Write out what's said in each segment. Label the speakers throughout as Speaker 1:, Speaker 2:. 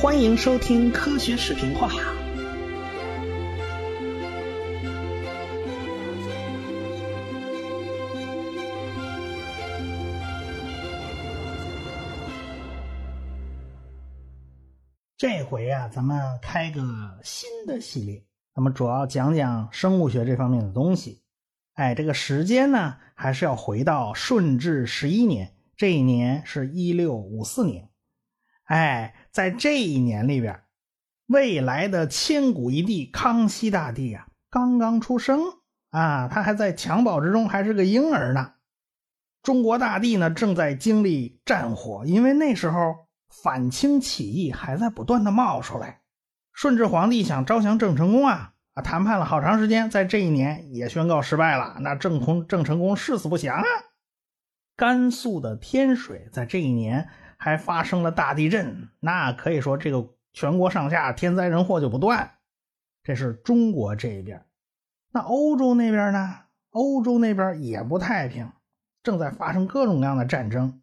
Speaker 1: 欢迎收听科学视频化。这回啊，咱们开个新的系列，那么主要讲讲生物学这方面的东西。哎，这个时间呢，还是要回到顺治十一年，这一年是一六五四年。哎，在这一年里边，未来的千古一帝康熙大帝啊，刚刚出生啊，他还在襁褓之中，还是个婴儿呢。中国大地呢，正在经历战火，因为那时候反清起义还在不断的冒出来。顺治皇帝想招降郑成功啊，啊，谈判了好长时间，在这一年也宣告失败了。那郑成郑成功誓死不降啊。甘肃的天水在这一年。还发生了大地震，那可以说这个全国上下天灾人祸就不断。这是中国这一边，那欧洲那边呢？欧洲那边也不太平，正在发生各种各样的战争。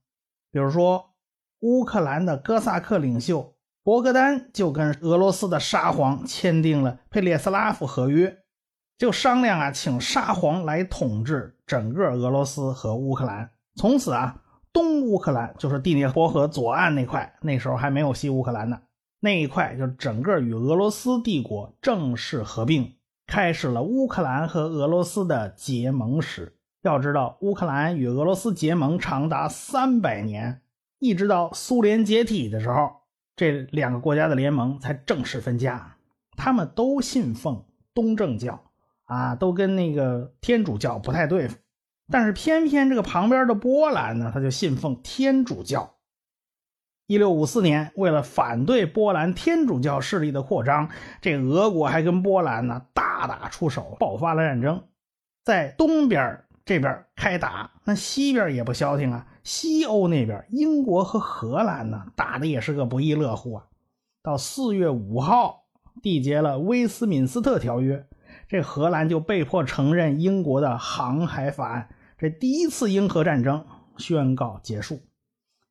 Speaker 1: 比如说，乌克兰的哥萨克领袖博格丹就跟俄罗斯的沙皇签订了佩列斯拉夫合约，就商量啊，请沙皇来统治整个俄罗斯和乌克兰，从此啊。东乌克兰就是第聂伯河左岸那块，那时候还没有西乌克兰呢。那一块就整个与俄罗斯帝国正式合并，开始了乌克兰和俄罗斯的结盟史。要知道，乌克兰与俄罗斯结盟长达三百年，一直到苏联解体的时候，这两个国家的联盟才正式分家。他们都信奉东正教，啊，都跟那个天主教不太对付。但是偏偏这个旁边的波兰呢，他就信奉天主教。一六五四年，为了反对波兰天主教势力的扩张，这俄国还跟波兰呢大打出手，爆发了战争。在东边这边开打，那西边也不消停啊。西欧那边，英国和荷兰呢打的也是个不亦乐乎啊。到四月五号，缔结了威斯敏斯特条约，这荷兰就被迫承认英国的航海法案。这第一次英荷战争宣告结束，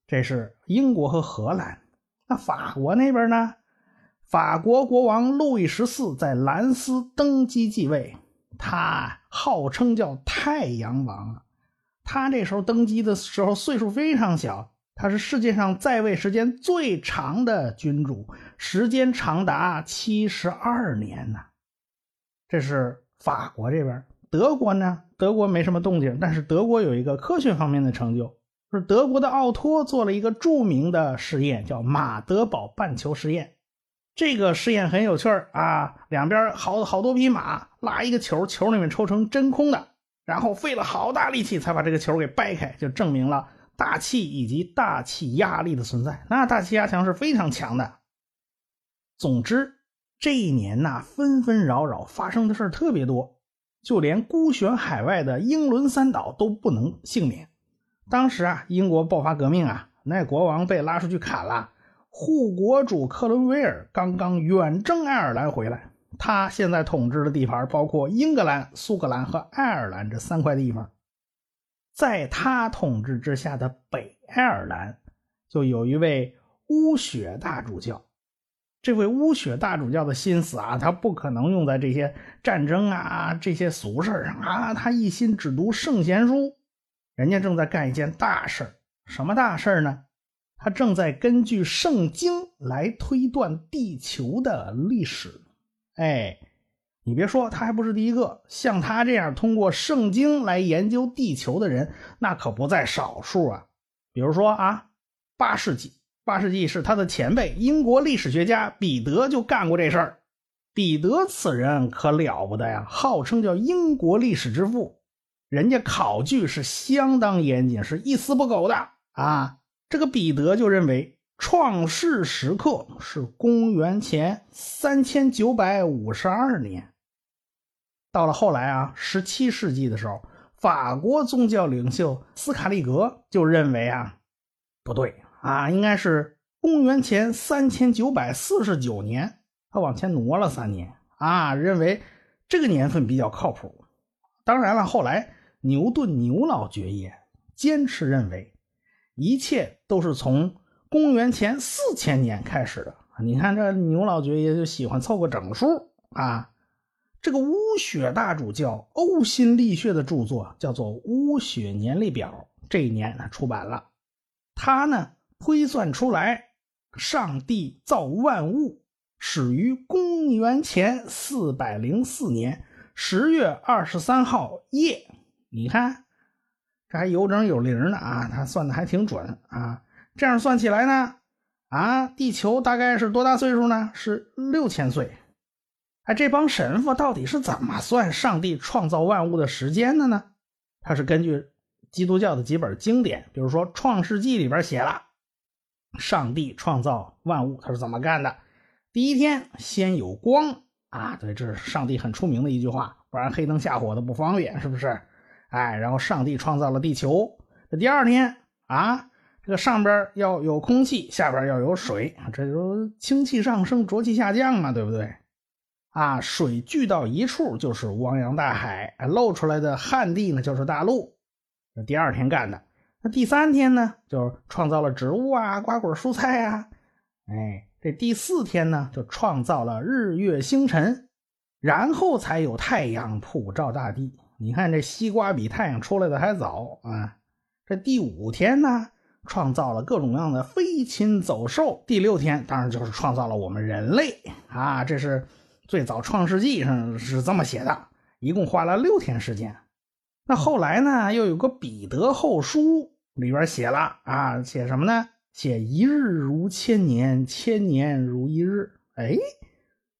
Speaker 1: 这是英国和荷兰。那法国那边呢？法国国王路易十四在兰斯登基继位，他号称叫太阳王。他这时候登基的时候岁数非常小，他是世界上在位时间最长的君主，时间长达七十二年呢。这是法国这边。德国呢？德国没什么动静，但是德国有一个科学方面的成就，是德国的奥托做了一个著名的实验，叫马德堡半球实验。这个实验很有趣儿啊，两边好好多匹马拉一个球，球里面抽成真空的，然后费了好大力气才把这个球给掰开，就证明了大气以及大气压力的存在。那大气压强是非常强的。总之，这一年呐，纷纷扰扰发生的事儿特别多。就连孤悬海外的英伦三岛都不能幸免。当时啊，英国爆发革命啊，那国王被拉出去砍了。护国主克伦威尔刚刚远征爱尔兰回来，他现在统治的地盘包括英格兰、苏格兰和爱尔兰这三块地方。在他统治之下的北爱尔兰，就有一位乌雪大主教。这位乌雪大主教的心思啊，他不可能用在这些战争啊、这些俗事上啊，他一心只读圣贤书。人家正在干一件大事什么大事呢？他正在根据圣经来推断地球的历史。哎，你别说，他还不是第一个像他这样通过圣经来研究地球的人，那可不在少数啊。比如说啊，八世纪。八世纪是他的前辈，英国历史学家彼得就干过这事儿。彼得此人可了不得呀，号称叫英国历史之父。人家考据是相当严谨，是一丝不苟的啊。这个彼得就认为创世时刻是公元前三千九百五十二年。到了后来啊，十七世纪的时候，法国宗教领袖斯卡利格就认为啊，不对。啊，应该是公元前三千九百四十九年，他往前挪了三年啊，认为这个年份比较靠谱。当然了，后来牛顿牛老爵爷坚持认为，一切都是从公元前四千年开始的你看这牛老爵爷就喜欢凑个整数啊。这个巫雪大主教呕心沥血的著作叫做《巫雪年历表》，这一年他出版了。他呢推算出来，上帝造万物始于公元前四百零四年十月二十三号夜。你看，这还有整有零呢啊！他算的还挺准啊。这样算起来呢，啊，地球大概是多大岁数呢？是六千岁。哎，这帮神父到底是怎么算上帝创造万物的时间的呢？他是根据基督教的几本经典，比如说《创世纪》里边写了，上帝创造万物他是怎么干的？第一天先有光啊，对，这是上帝很出名的一句话，不然黑灯瞎火的不方便，是不是？哎，然后上帝创造了地球，这第二天啊，这个上边要有空气，下边要有水，这就氢气上升，浊气下降嘛，对不对？啊，水聚到一处就是汪洋大海，露出来的旱地呢就是大陆。这第二天干的，那第三天呢，就是创造了植物啊、瓜果蔬菜啊。哎，这第四天呢，就创造了日月星辰，然后才有太阳普照大地。你看这西瓜比太阳出来的还早啊。这第五天呢，创造了各种各样的飞禽走兽。第六天当然就是创造了我们人类啊，这是。最早《创世纪》上是这么写的，一共花了六天时间。那后来呢，又有个《彼得后书》里边写了啊，写什么呢？写一日如千年，千年如一日。哎，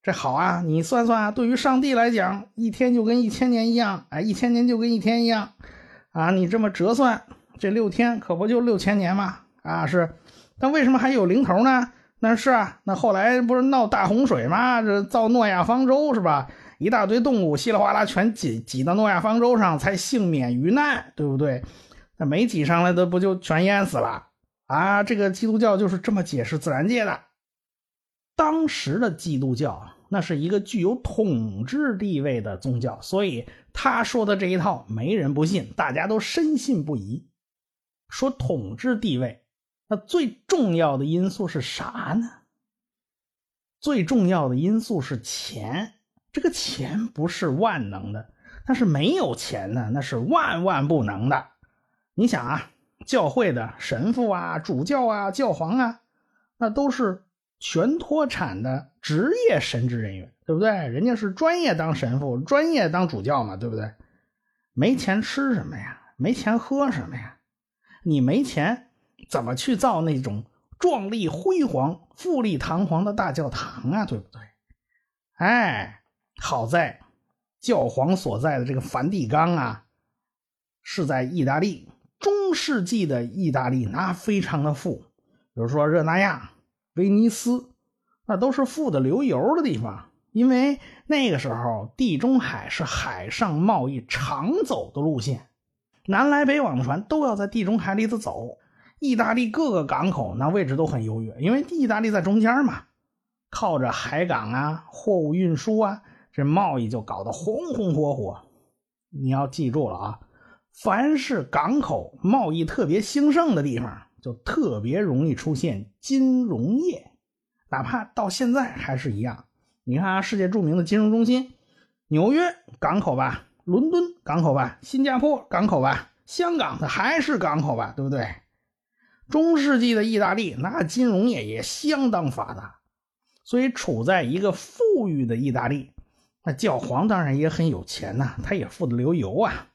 Speaker 1: 这好啊！你算算，对于上帝来讲，一天就跟一千年一样，哎，一千年就跟一天一样啊！你这么折算，这六天可不就六千年吗？啊，是。但为什么还有零头呢？那是啊，那后来不是闹大洪水吗？这造诺亚方舟是吧？一大堆动物稀里哗啦全挤挤到诺亚方舟上，才幸免于难，对不对？那没挤上来的不就全淹死了啊？这个基督教就是这么解释自然界的。当时的基督教那是一个具有统治地位的宗教，所以他说的这一套没人不信，大家都深信不疑。说统治地位。那最重要的因素是啥呢？最重要的因素是钱。这个钱不是万能的，但是没有钱呢，那是万万不能的。你想啊，教会的神父啊、主教啊、教皇啊，那都是全脱产的职业神职人员，对不对？人家是专业当神父、专业当主教嘛，对不对？没钱吃什么呀？没钱喝什么呀？你没钱。怎么去造那种壮丽辉煌、富丽堂皇的大教堂啊？对不对？哎，好在教皇所在的这个梵蒂冈啊，是在意大利。中世纪的意大利那非常的富，比如说热那亚、威尼斯，那都是富的流油的地方。因为那个时候地中海是海上贸易常走的路线，南来北往的船都要在地中海里头走。意大利各个港口那位置都很优越，因为意大利在中间嘛，靠着海港啊，货物运输啊，这贸易就搞得红红火火。你要记住了啊，凡是港口贸易特别兴盛的地方，就特别容易出现金融业，哪怕到现在还是一样。你看啊，世界著名的金融中心，纽约港口吧，伦敦港口吧，新加坡港口吧，香港它还是港口吧，对不对？中世纪的意大利，那金融业也相当发达，所以处在一个富裕的意大利，那教皇当然也很有钱呐，他也富得流油啊。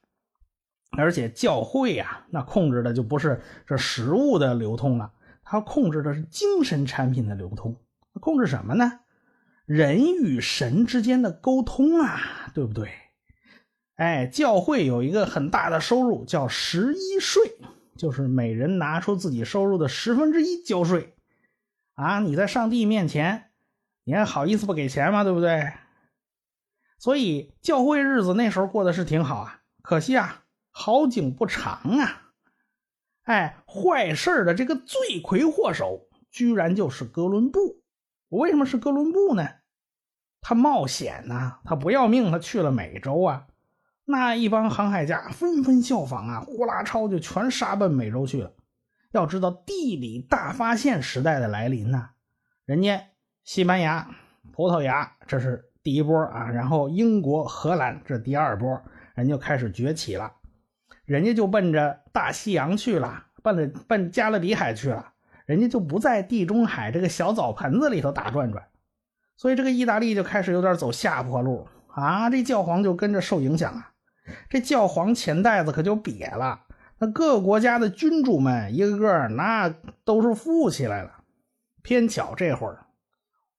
Speaker 1: 而且教会呀，那控制的就不是这食物的流通了，它控制的是精神产品的流通。控制什么呢？人与神之间的沟通啊，对不对？哎，教会有一个很大的收入，叫十一税。就是每人拿出自己收入的十分之一交税，啊，你在上帝面前，你还好意思不给钱吗？对不对？所以教会日子那时候过得是挺好啊，可惜啊，好景不长啊！哎，坏事的这个罪魁祸首居然就是哥伦布。我为什么是哥伦布呢？他冒险呐，他不要命，他去了美洲啊。那一帮航海家纷纷效仿啊，呼啦超就全杀奔美洲去了。要知道地理大发现时代的来临呐，人家西班牙、葡萄牙，这是第一波啊，然后英国、荷兰这第二波，人就开始崛起了，人家就奔着大西洋去了，奔着奔加勒比海去了，人家就不在地中海这个小澡盆子里头打转转，所以这个意大利就开始有点走下坡路啊，这教皇就跟着受影响啊，这教皇钱袋子可就瘪了，那各个国家的君主们一个个那都是富起来了。偏巧这会儿，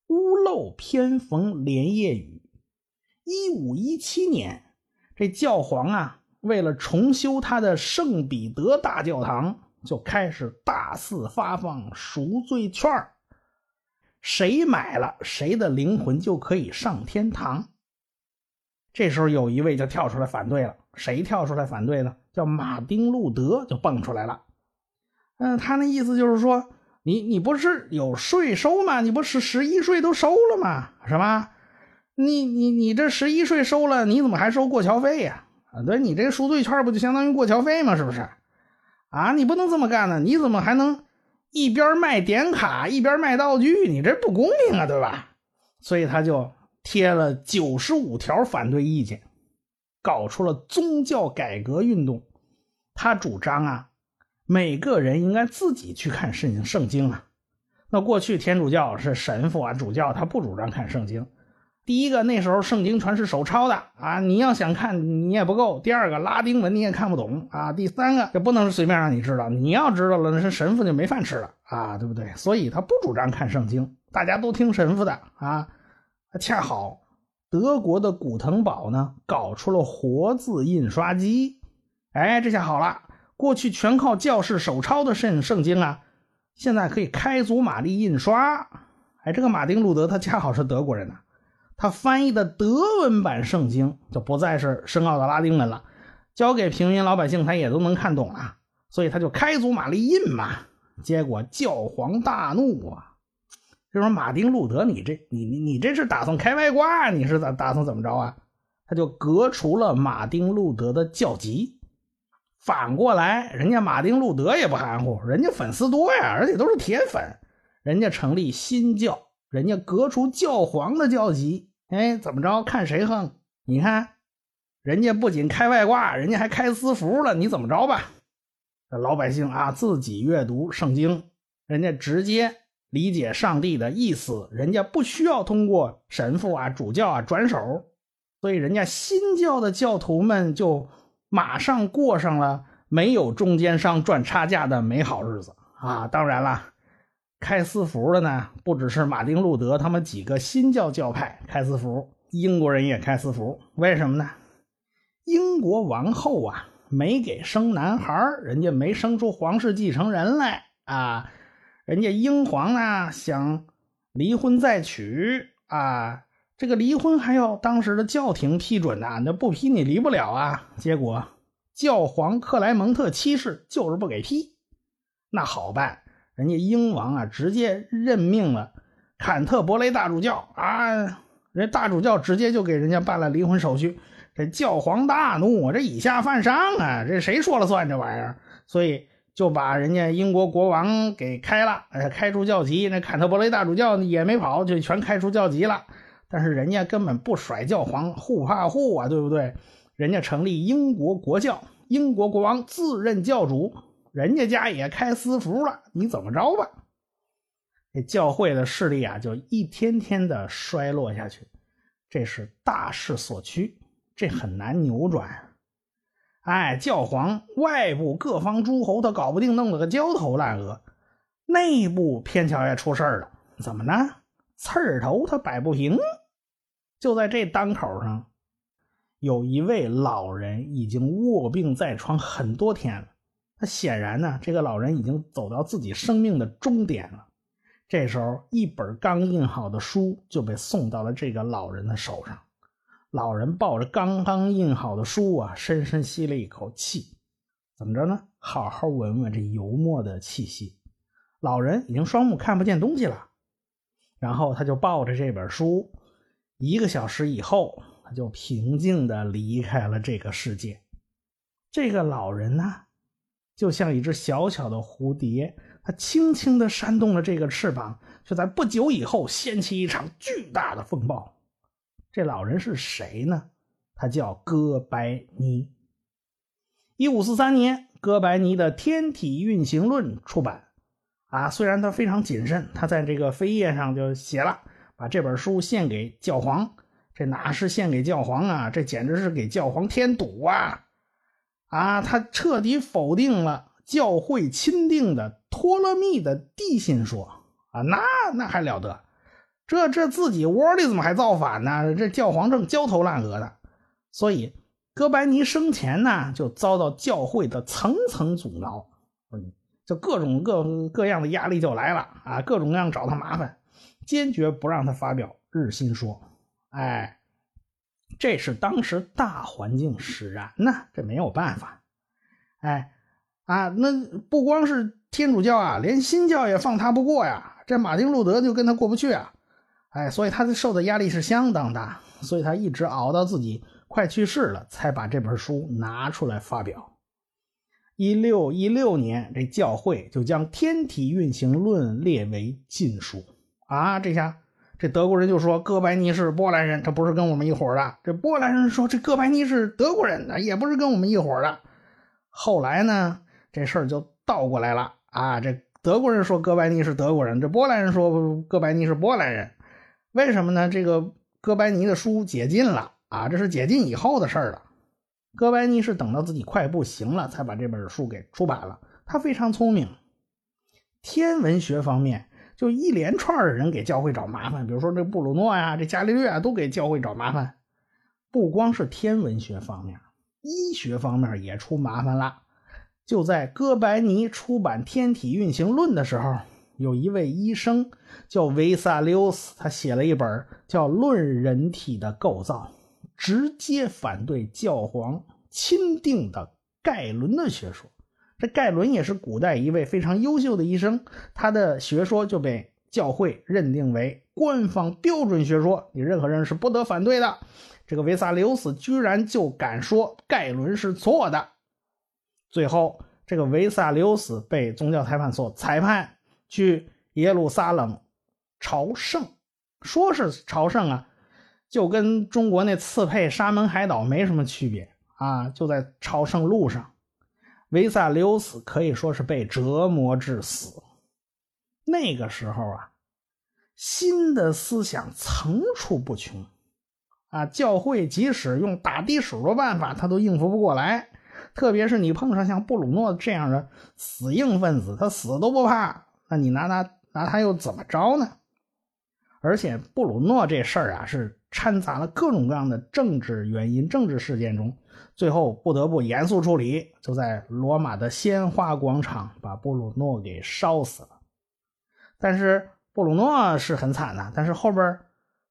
Speaker 1: 屋漏偏逢连夜雨。一五一七年，这教皇啊，为了重修他的圣彼得大教堂，就开始大肆发放赎罪券谁买了，谁的灵魂就可以上天堂。这时候有一位就跳出来反对了，谁跳出来反对呢？叫马丁路德就蹦出来了。嗯，他那意思就是说。你你不是有税收吗？你不是十一税都收了吗？是吧？你你你这十一税收了，你怎么还收过桥费呀？啊对你这个赎罪券不就相当于过桥费吗？是不是？啊，你不能这么干呢！你怎么还能一边卖点卡一边卖道具？你这不公平啊，对吧？所以他就贴了九十五条反对意见，搞出了宗教改革运动。他主张啊。每个人应该自己去看圣圣经啊。那过去天主教是神父啊主教，他不主张看圣经。第一个，那时候圣经全是手抄的啊，你要想看你也不够。第二个，拉丁文你也看不懂啊。第三个，这不能随便让你知道，你要知道了，那是神父就没饭吃了啊，对不对？所以他不主张看圣经，大家都听神父的啊。恰好德国的古腾堡呢，搞出了活字印刷机，哎，这下好了。过去全靠教士手抄的圣圣经啊，现在可以开足马力印刷。哎，这个马丁路德他恰好是德国人呐，他翻译的德文版圣经就不再是深奥的拉丁文了，交给平民老百姓他也都能看懂了，所以他就开足马力印嘛。结果教皇大怒啊，就说马丁路德你这你你你这是打算开外挂？你是咋打算怎么着啊？他就革除了马丁路德的教籍。反过来，人家马丁路德也不含糊，人家粉丝多呀，而且都是铁粉。人家成立新教，人家革除教皇的教籍，哎，怎么着？看谁横？你看，人家不仅开外挂，人家还开私服了。你怎么着吧？老百姓啊，自己阅读圣经，人家直接理解上帝的意思，人家不需要通过神父啊、主教啊转手，所以人家新教的教徒们就。马上过上了没有中间商赚差价的美好日子啊！当然了，开私服的呢，不只是马丁路德他们几个新教教派开私服，英国人也开私服。为什么呢？英国王后啊，没给生男孩人家没生出皇室继承人来啊，人家英皇呢想离婚再娶啊。这个离婚还要当时的教廷批准呐，那不批你离不了啊。结果教皇克莱蒙特七世就是不给批，那好办，人家英王啊直接任命了坎特伯雷大主教啊，人大主教直接就给人家办了离婚手续。这教皇大怒，这以下犯上啊，这谁说了算这玩意儿？所以就把人家英国国王给开了，开除教籍。那坎特伯雷大主教也没跑，就全开除教籍了。但是人家根本不甩教皇，护怕护啊，对不对？人家成立英国国教，英国国王自任教主，人家家也开私服了，你怎么着吧？这教会的势力啊，就一天天的衰落下去，这是大势所趋，这很难扭转。哎，教皇外部各方诸侯他搞不定，弄了个焦头烂额；内部偏巧也出事了，怎么呢？刺儿头他摆不平。就在这当口上，有一位老人已经卧病在床很多天了。那显然呢，这个老人已经走到自己生命的终点了。这时候，一本刚印好的书就被送到了这个老人的手上。老人抱着刚刚印好的书啊，深深吸了一口气。怎么着呢？好好闻闻这油墨的气息。老人已经双目看不见东西了，然后他就抱着这本书。一个小时以后，他就平静的离开了这个世界。这个老人呢，就像一只小小的蝴蝶，它轻轻地扇动了这个翅膀，却在不久以后掀起一场巨大的风暴。这老人是谁呢？他叫哥白尼。一五四三年，哥白尼的《天体运行论》出版。啊，虽然他非常谨慎，他在这个扉页上就写了，把这本书献给教皇。这哪是献给教皇啊？这简直是给教皇添堵啊！啊，他彻底否定了教会钦定的托勒密的地心说啊，那那还了得？这这自己窝里怎么还造反呢？这教皇正焦头烂额的。所以，哥白尼生前呢，就遭到教会的层层阻挠，就各种各各样的压力就来了啊，各种各样找他麻烦，坚决不让他发表日心说。哎，这是当时大环境使然呐，这没有办法。哎，啊，那不光是天主教啊，连新教也放他不过呀。这马丁路德就跟他过不去啊。哎，所以他受的压力是相当大，所以他一直熬到自己快去世了，才把这本书拿出来发表。一六一六年，这教会就将《天体运行论》列为禁书啊，这下。这德国人就说哥白尼是波兰人，他不是跟我们一伙的。这波兰人说这哥白尼是德国人，也不是跟我们一伙的。后来呢，这事儿就倒过来了啊！这德国人说哥白尼是德国人，这波兰人说哥白尼是波兰人。为什么呢？这个哥白尼的书解禁了啊，这是解禁以后的事儿了。哥白尼是等到自己快不行了，才把这本书给出版了。他非常聪明，天文学方面。就一连串的人给教会找麻烦，比如说这布鲁诺呀、这伽利略啊，都给教会找麻烦。不光是天文学方面，医学方面也出麻烦了。就在哥白尼出版《天体运行论》的时候，有一位医生叫维萨留斯，他写了一本叫《论人体的构造》，直接反对教皇钦定的盖伦的学说。这盖伦也是古代一位非常优秀的医生，他的学说就被教会认定为官方标准学说，你任何人是不得反对的。这个维萨留斯居然就敢说盖伦是错的，最后这个维萨留斯被宗教裁判所裁判去耶路撒冷朝圣，说是朝圣啊，就跟中国那刺配沙门海岛没什么区别啊，就在朝圣路上。维萨留斯可以说是被折磨致死。那个时候啊，新的思想层出不穷，啊，教会即使用打地鼠的办法，他都应付不过来。特别是你碰上像布鲁诺这样的死硬分子，他死都不怕，那你拿他拿他又怎么着呢？而且布鲁诺这事儿啊，是掺杂了各种各样的政治原因、政治事件中。最后不得不严肃处理，就在罗马的鲜花广场把布鲁诺给烧死了。但是布鲁诺是很惨的，但是后边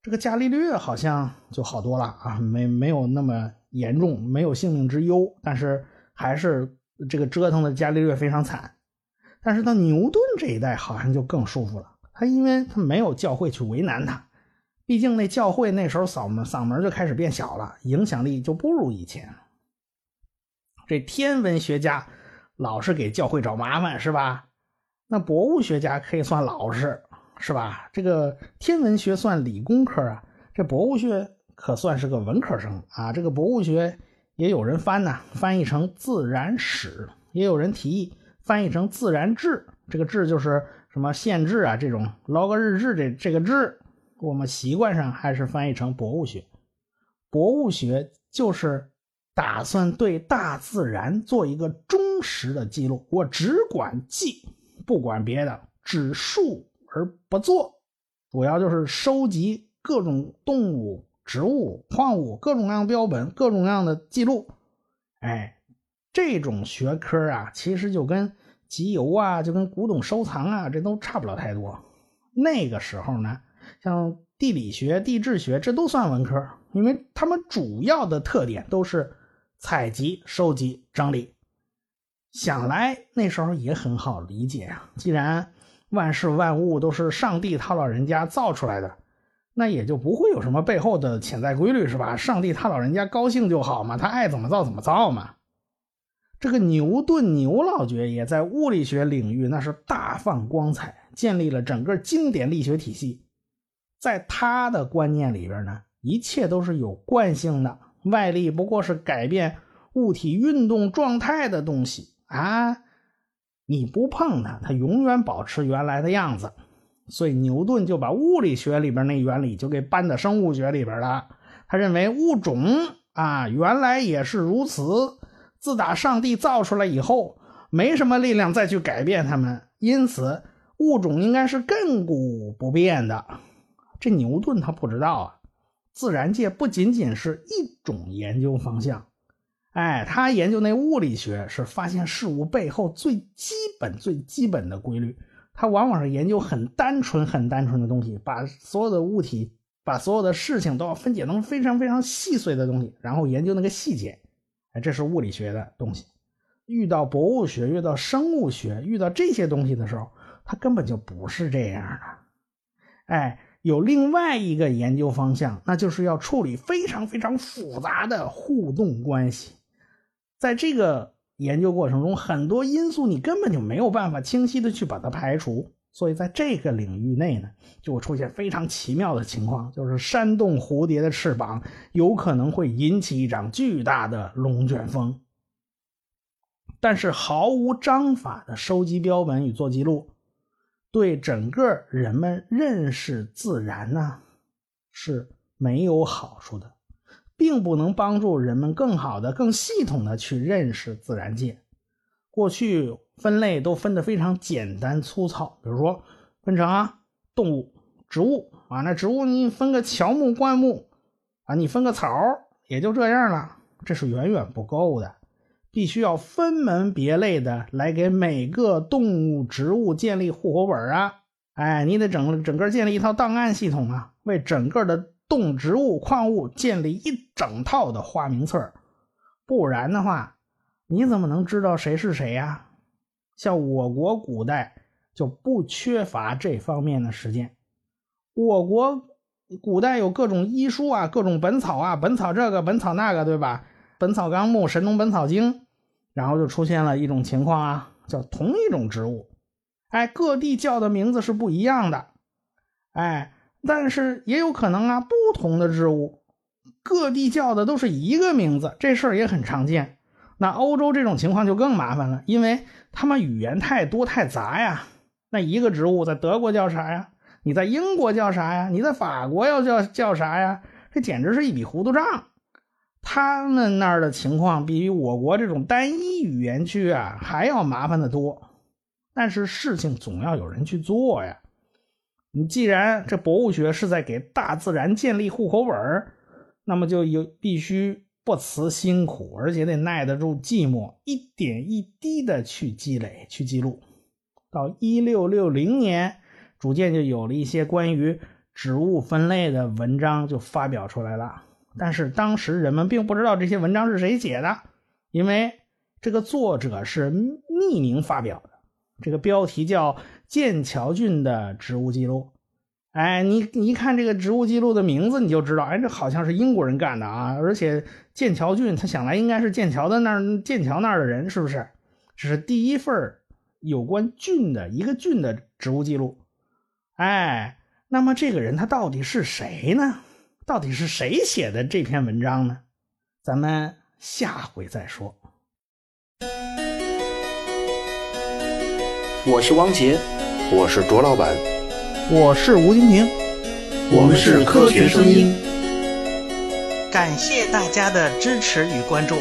Speaker 1: 这个伽利略好像就好多了啊，没没有那么严重，没有性命之忧。但是还是这个折腾的伽利略非常惨。但是到牛顿这一代好像就更舒服了，他因为他没有教会去为难他，毕竟那教会那时候嗓门嗓门就开始变小了，影响力就不如以前。这天文学家老是给教会找麻烦，是吧？那博物学家可以算老实，是吧？这个天文学算理工科啊，这博物学可算是个文科生啊。这个博物学也有人翻呢，翻译成自然史，也有人提议翻译成自然志。这个志就是什么县志啊，这种捞个日志这这个志，我们习惯上还是翻译成博物学。博物学就是。打算对大自然做一个忠实的记录，我只管记，不管别的，只述而不作，主要就是收集各种动物、植物、矿物各种各样标本、各种各样的记录。哎，这种学科啊，其实就跟集邮啊，就跟古董收藏啊，这都差不了太多。那个时候呢，像地理学、地质学，这都算文科，因为他们主要的特点都是。采集、收集、整理，想来那时候也很好理解啊。既然万事万物都是上帝他老人家造出来的，那也就不会有什么背后的潜在规律，是吧？上帝他老人家高兴就好嘛，他爱怎么造怎么造嘛。这个牛顿牛老爵也在物理学领域那是大放光彩，建立了整个经典力学体系。在他的观念里边呢，一切都是有惯性的，外力不过是改变物体运动状态的东西啊，你不碰它，它永远保持原来的样子。所以牛顿就把物理学里边那原理就给搬到生物学里边了。他认为物种啊，原来也是如此。自打上帝造出来以后，没什么力量再去改变它们，因此物种应该是亘古不变的。这牛顿他不知道啊，自然界不仅仅是一种研究方向，哎，他研究那物理学是发现事物背后最基本、最基本的规律。他往往是研究很单纯、很单纯的东西，把所有的物体、把所有的事情都要分解成非常非常细碎的东西，然后研究那个细节。哎，这是物理学的东西。遇到博物学、遇到生物学、遇到这些东西的时候，他根本就不是这样的。哎，有另外一个研究方向，那就是要处理非常非常复杂的互动关系。在这个研究过程中，很多因素你根本就没有办法清晰的去把它排除。所以，在这个领域内呢，就会出现非常奇妙的情况，就是扇动蝴蝶的翅膀，有可能会引起一场巨大的龙卷风。但是，毫无章法的收集标本与做记录，对整个人们认识自然呢，是没有好处的，并不能帮助人们更好的、更系统的去认识自然界。过去分类都分得非常简单粗糙，比如说分成啊动物、植物啊，那植物你分个乔木、灌木啊，你分个草也就这样了，这是远远不够的，必须要分门别类的来给每个动物、植物建立户口本啊，哎，你得整整个建立一套档案系统啊，为整个的动植物、矿物建立一整套的花名册，不然的话。你怎么能知道谁是谁呀？像我国古代就不缺乏这方面的实践。我国古代有各种医书啊，各种本草啊，本草这个，本草那个，对吧？《本草纲目》《神农本草经》，然后就出现了一种情况啊，叫同一种植物，哎，各地叫的名字是不一样的，哎，但是也有可能啊，不同的植物，各地叫的都是一个名字，这事儿也很常见。那欧洲这种情况就更麻烦了，因为他们语言太多太杂呀。那一个植物在德国叫啥呀？你在英国叫啥呀？你在法国要叫叫啥呀？这简直是一笔糊涂账。他们那儿的情况比我国这种单一语言区啊还要麻烦的多。但是事情总要有人去做呀。你既然这博物学是在给大自然建立户口本那么就有必须。不辞辛苦，而且得耐得住寂寞，一点一滴的去积累、去记录。到一六六零年，逐渐就有了一些关于植物分类的文章就发表出来了。但是当时人们并不知道这些文章是谁写的，因为这个作者是匿名发表的，这个标题叫《剑桥郡的植物记录》。哎，你你一看这个植物记录的名字，你就知道，哎，这好像是英国人干的啊！而且剑桥郡，他想来应该是剑桥的那儿，剑桥那儿的人，是不是？这是第一份有关郡的一个郡的植物记录。哎，那么这个人他到底是谁呢？到底是谁写的这篇文章呢？咱们下回再说。
Speaker 2: 我是汪杰，我是卓老板。
Speaker 1: 我是吴金平，
Speaker 2: 我们是科学声音，
Speaker 1: 感谢大家的支持与关注。